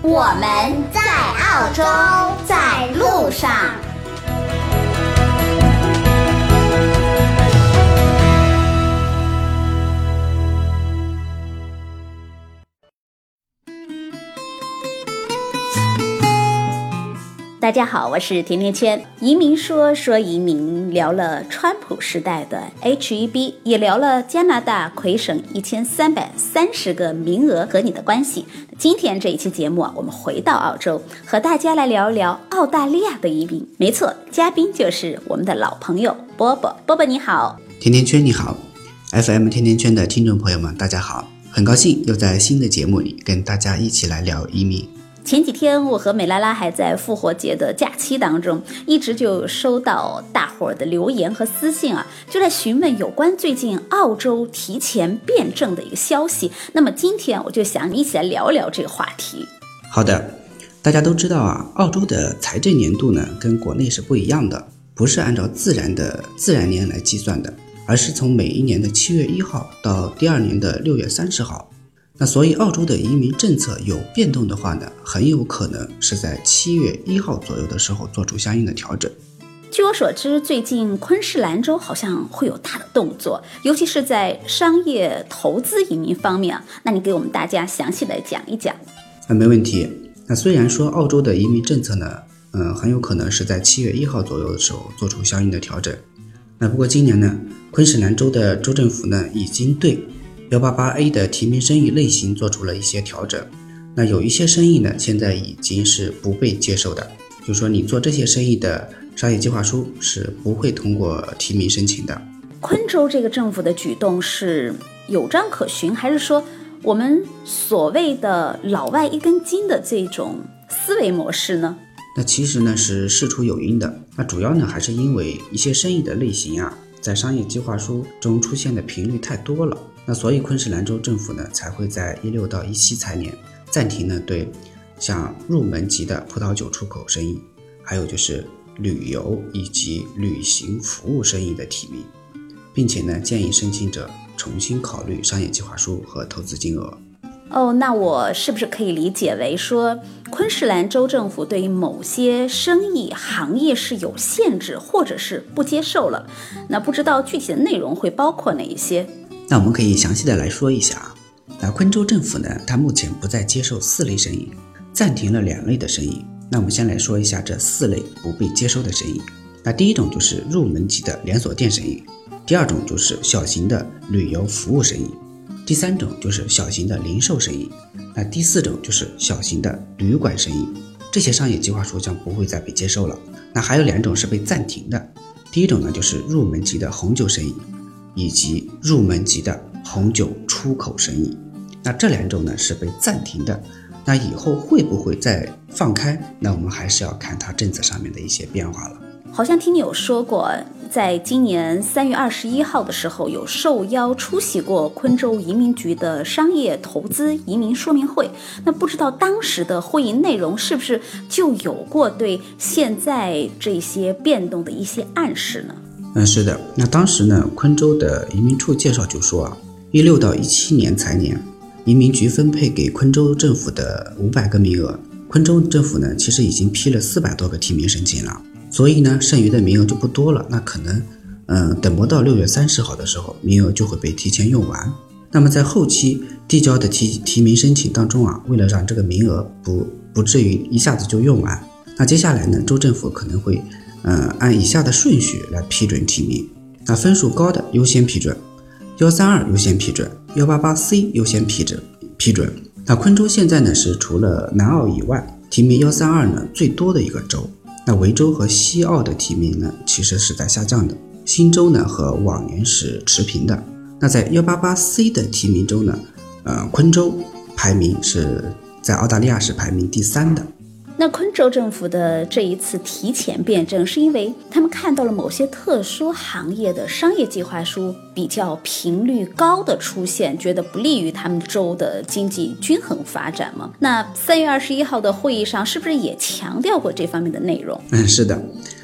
我们在澳洲，在路上。大家好，我是甜甜圈。移民说说移民，聊了川普时代的 HEB，也聊了加拿大魁省一千三百三十个名额和你的关系。今天这一期节目啊，我们回到澳洲，和大家来聊一聊澳大利亚的移民。没错，嘉宾就是我们的老朋友波波。波波你好，甜甜圈你好，FM 甜甜圈的听众朋友们大家好，很高兴又在新的节目里跟大家一起来聊移民。前几天，我和美拉拉还在复活节的假期当中，一直就收到大伙儿的留言和私信啊，就在询问有关最近澳洲提前变证的一个消息。那么今天我就想一起来聊聊这个话题。好的，大家都知道啊，澳洲的财政年度呢跟国内是不一样的，不是按照自然的自然年来计算的，而是从每一年的七月一号到第二年的六月三十号。那所以，澳洲的移民政策有变动的话呢，很有可能是在七月一号左右的时候做出相应的调整。据我所知，最近昆士兰州好像会有大的动作，尤其是在商业投资移民方面啊。那你给我们大家详细的讲一讲。啊没问题。那虽然说澳洲的移民政策呢，嗯，很有可能是在七月一号左右的时候做出相应的调整。那不过今年呢，昆士兰州的州政府呢，已经对。幺八八 A 的提名生意类型做出了一些调整，那有一些生意呢，现在已经是不被接受的，就是说你做这些生意的商业计划书是不会通过提名申请的。昆州这个政府的举动是有章可循，还是说我们所谓的老外一根筋的这种思维模式呢？那其实呢是事出有因的，那主要呢还是因为一些生意的类型啊，在商业计划书中出现的频率太多了。那所以昆士兰州政府呢才会在一六到一七财年暂停呢对像入门级的葡萄酒出口生意，还有就是旅游以及旅行服务生意的提名，并且呢建议申请者重新考虑商业计划书和投资金额。哦，那我是不是可以理解为说昆士兰州政府对于某些生意行业是有限制，或者是不接受了？那不知道具体的内容会包括哪一些？那我们可以详细的来说一下啊。那昆州政府呢，它目前不再接受四类生意，暂停了两类的生意。那我们先来说一下这四类不被接收的生意。那第一种就是入门级的连锁店生意，第二种就是小型的旅游服务生意，第三种就是小型的零售生意，那第四种就是小型的旅馆生意。这些商业计划书将不会再被接受了。那还有两种是被暂停的，第一种呢就是入门级的红酒生意。以及入门级的红酒出口生意，那这两种呢是被暂停的。那以后会不会再放开？那我们还是要看它政策上面的一些变化了。好像听你有说过，在今年三月二十一号的时候，有受邀出席过昆州移民局的商业投资移民说明会。那不知道当时的会议内容是不是就有过对现在这些变动的一些暗示呢？嗯，是的。那当时呢，昆州的移民处介绍就说啊，一六到一七年财年，移民局分配给昆州政府的五百个名额，昆州政府呢其实已经批了四百多个提名申请了，所以呢，剩余的名额就不多了。那可能，嗯，等不到六月三十号的时候，名额就会被提前用完。那么在后期递交的提提名申请当中啊，为了让这个名额不不至于一下子就用完，那接下来呢，州政府可能会。嗯，按以下的顺序来批准提名，那分数高的优先批准，幺三二优先批准，幺八八 C 优先批准批准。那昆州现在呢是除了南澳以外，提名幺三二呢最多的一个州。那维州和西澳的提名呢其实是在下降的，新州呢和往年是持平的。那在幺八八 C 的提名州呢，呃，昆州排名是。在澳大利亚是排名第三的。那昆州政府的这一次提前辩证，是因为他们看到了某些特殊行业的商业计划书比较频率高的出现，觉得不利于他们州的经济均衡发展吗？那三月二十一号的会议上，是不是也强调过这方面的内容？嗯，是的。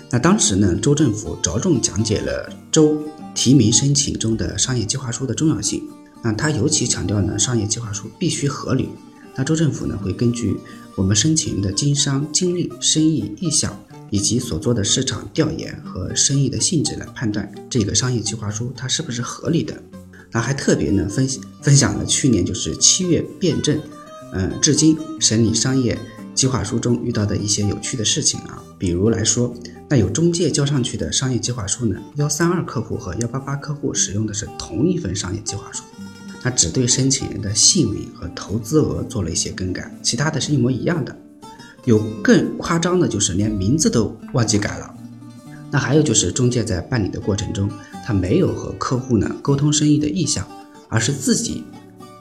那当时呢，州政府着重讲解了州提名申请中的商业计划书的重要性。那他尤其强调呢，商业计划书必须合理。那州政府呢，会根据我们申请人的经商经历、生意意向以及所做的市场调研和生意的性质来判断这个商业计划书它是不是合理的。那还特别呢分分享了去年就是七月辩证，嗯，至今审理商业计划书中遇到的一些有趣的事情啊，比如来说。那有中介交上去的商业计划书呢？幺三二客户和幺八八客户使用的是同一份商业计划书，那只对申请人的姓名和投资额做了一些更改，其他的是一模一样的。有更夸张的，就是连名字都忘记改了。那还有就是中介在办理的过程中，他没有和客户呢沟通生意的意向，而是自己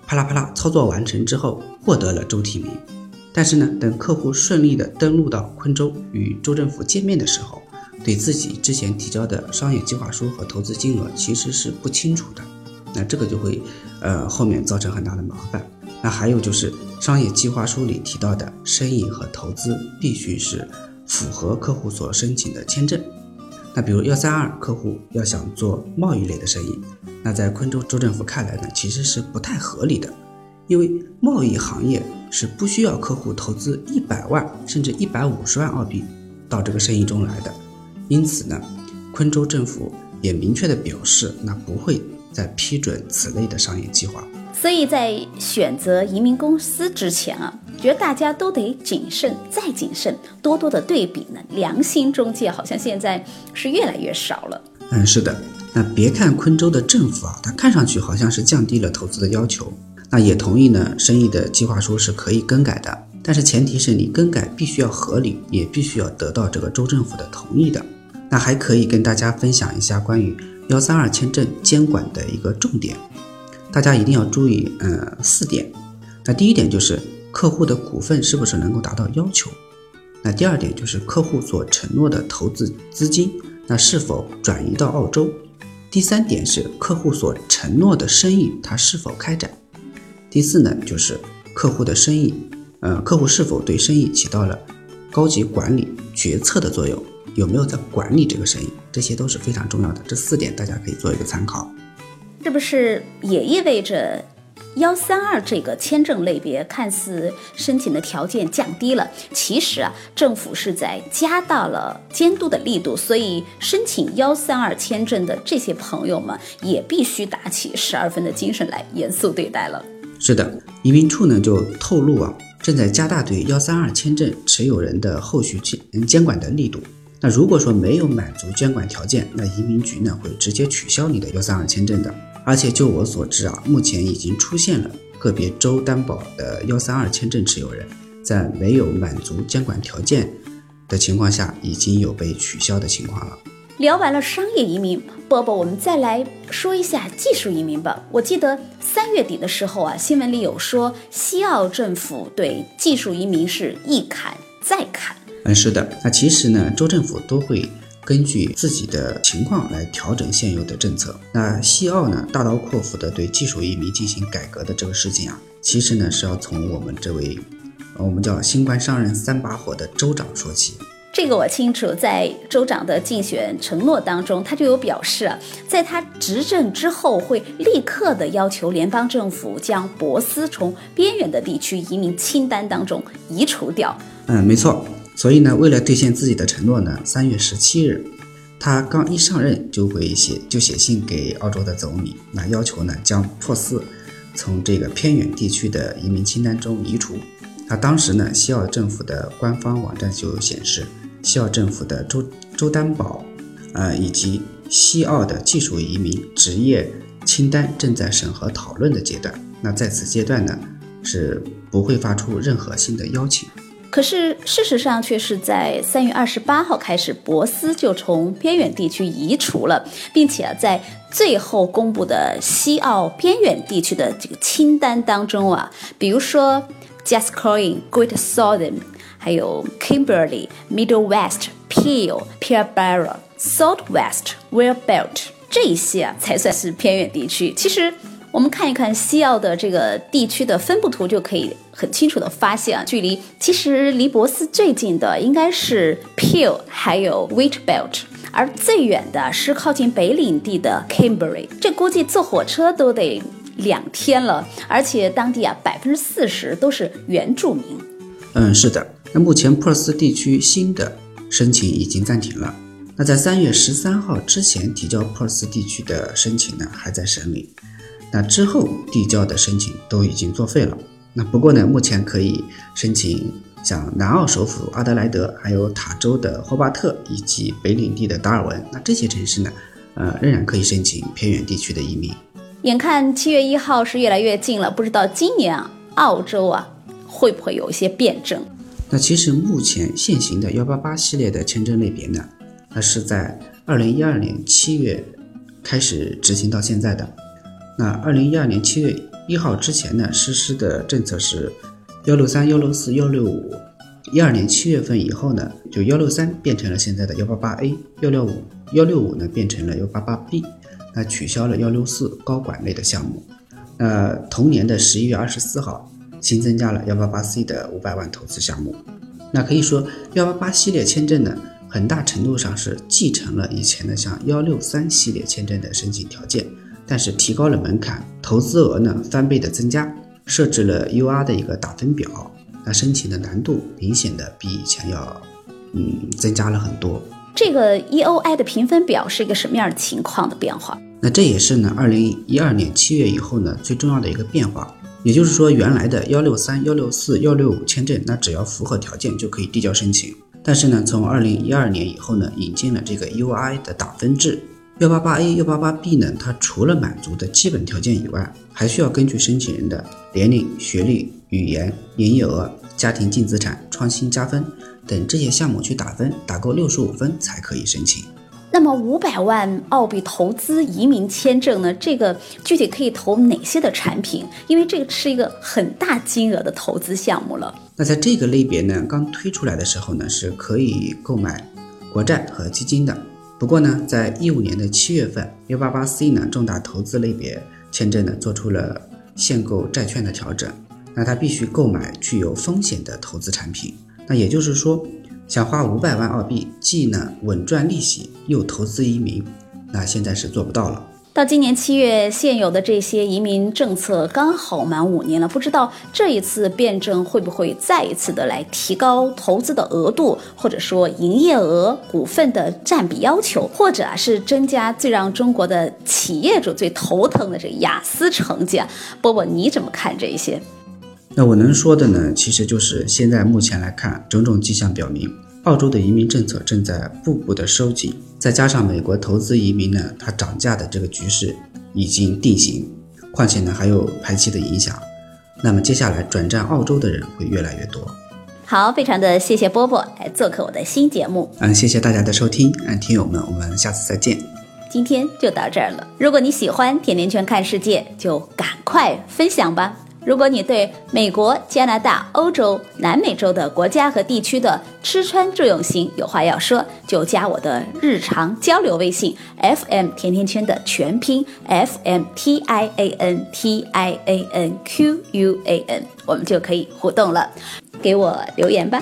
啪啦啪啦操作完成之后获得了周提名。但是呢，等客户顺利的登录到昆州与州政府见面的时候，对自己之前提交的商业计划书和投资金额其实是不清楚的，那这个就会，呃，后面造成很大的麻烦。那还有就是商业计划书里提到的生意和投资必须是符合客户所申请的签证。那比如幺三二客户要想做贸易类的生意，那在昆州州政府看来呢，其实是不太合理的。因为贸易行业是不需要客户投资一百万甚至一百五十万澳币到这个生意中来的，因此呢，昆州政府也明确的表示，那不会再批准此类的商业计划。所以在选择移民公司之前啊，觉得大家都得谨慎再谨慎，多多的对比呢。良心中介好像现在是越来越少了。嗯，是的。那别看昆州的政府啊，它看上去好像是降低了投资的要求。那也同意呢，生意的计划书是可以更改的，但是前提是你更改必须要合理，也必须要得到这个州政府的同意的。那还可以跟大家分享一下关于幺三二签证监管的一个重点，大家一定要注意，呃，四点。那第一点就是客户的股份是不是能够达到要求？那第二点就是客户所承诺的投资资金，那是否转移到澳洲？第三点是客户所承诺的生意，它是否开展？第四呢，就是客户的生意，呃，客户是否对生意起到了高级管理决策的作用，有没有在管理这个生意，这些都是非常重要的。这四点大家可以做一个参考。这不是也意味着幺三二这个签证类别看似申请的条件降低了，其实啊，政府是在加大了监督的力度，所以申请幺三二签证的这些朋友们也必须打起十二分的精神来，严肃对待了。是的，移民处呢就透露啊，正在加大对幺三二签证持有人的后续监监管的力度。那如果说没有满足监管条件，那移民局呢会直接取消你的幺三二签证的。而且就我所知啊，目前已经出现了个别州担保的幺三二签证持有人，在没有满足监管条件的情况下，已经有被取消的情况了。聊完了商业移民，波波，我们再来说一下技术移民吧。我记得三月底的时候啊，新闻里有说西澳政府对技术移民是一砍再砍。嗯，是的。那其实呢，州政府都会根据自己的情况来调整现有的政策。那西澳呢，大刀阔斧的对技术移民进行改革的这个事情啊，其实呢是要从我们这位，我们叫新官上任三把火的州长说起。这个我清楚，在州长的竞选承诺当中，他就有表示，在他执政之后会立刻的要求联邦政府将博斯从边远的地区移民清单当中移除掉。嗯，没错。所以呢，为了兑现自己的承诺呢，三月十七日，他刚一上任就会写就写信给澳洲的总理，那要求呢将珀斯从这个偏远地区的移民清单中移除。那当时呢，西澳政府的官方网站就显示。西澳政府的州州担保，呃，以及西澳的技术移民职业清单正在审核讨论的阶段。那在此阶段呢，是不会发出任何新的邀请。可是事实上却是在三月二十八号开始，博斯就从边远地区移除了，并且啊，在最后公布的西澳边远地区的这个清单当中啊，比如说 Just Calling、Great Southern，还有 Kimberley、Middle West、Peel、Peterborough、South West、Whale Belt 这些啊才算是偏远地区。其实我们看一看西澳的这个地区的分布图，就可以很清楚的发现啊，距离其实离博斯最近的应该是 Peel 还有 Wheat Belt。而最远的是靠近北领地的 Canberra，这估计坐火车都得两天了。而且当地啊，百分之四十都是原住民。嗯，是的。那目前珀斯地区新的申请已经暂停了。那在三月十三号之前提交珀斯地区的申请呢，还在审理。那之后递交的申请都已经作废了。那不过呢，目前可以申请。像南澳首府阿德莱德，还有塔州的霍巴特以及北领地的达尔文，那这些城市呢，呃，仍然可以申请偏远地区的移民。眼看七月一号是越来越近了，不知道今年啊，澳洲啊会不会有一些变证？那其实目前现行的幺八八系列的签证类别呢，它是在二零一二年七月开始执行到现在的。那二零一二年七月一号之前呢，实施的政策是。幺六三、幺六四、幺六五，一二年七月份以后呢，就幺六三变成了现在的幺八八 A，幺六五、幺六五呢变成了幺八八 B，那取消了幺六四高管类的项目。那同年的十一月二十四号，新增加了幺八八 C 的五百万投资项目。那可以说，幺八八系列签证呢，很大程度上是继承了以前的像幺六三系列签证的申请条件，但是提高了门槛，投资额呢翻倍的增加。设置了 UR 的一个打分表，那申请的难度明显的比以前要，嗯，增加了很多。这个 EOI 的评分表是一个什么样的情况的变化？那这也是呢，二零一二年七月以后呢最重要的一个变化。也就是说，原来的幺六三、幺六四、幺六五签证，那只要符合条件就可以递交申请。但是呢，从二零一二年以后呢，引进了这个 UI 的打分制。幺八八 A、幺八八 B 呢？它除了满足的基本条件以外，还需要根据申请人的年龄、学历、语言、营业额、家庭净资产、创新加分等这些项目去打分，打够六十五分才可以申请。那么五百万澳币投资移民签证呢？这个具体可以投哪些的产品？因为这个是一个很大金额的投资项目了。那在这个类别呢，刚推出来的时候呢，是可以购买国债和基金的。不过呢，在一五年的七月份，幺八八 C 呢重大投资类别签证呢做出了限购债券的调整，那他必须购买具有风险的投资产品。那也就是说，想花五百万澳币，既呢稳赚利息，又投资移民，那现在是做不到了。到今年七月，现有的这些移民政策刚好满五年了，不知道这一次变证会不会再一次的来提高投资的额度，或者说营业额、股份的占比要求，或者啊是增加最让中国的企业主最头疼的这雅思成绩啊？波波你怎么看这一些？那我能说的呢，其实就是现在目前来看，种种迹象表明。澳洲的移民政策正在步步的收紧，再加上美国投资移民呢，它涨价的这个局势已经定型，况且呢还有排期的影响，那么接下来转战澳洲的人会越来越多。好，非常的谢谢波波来做客我的新节目。嗯，谢谢大家的收听，嗯，听友们，我们下次再见。今天就到这儿了。如果你喜欢甜甜圈看世界，就赶快分享吧。如果你对美国、加拿大、欧洲、南美洲的国家和地区的吃穿住用行有话要说，就加我的日常交流微信 f m 甜甜圈的全拼 f m t i a n t i a n q u a n，我们就可以互动了，给我留言吧。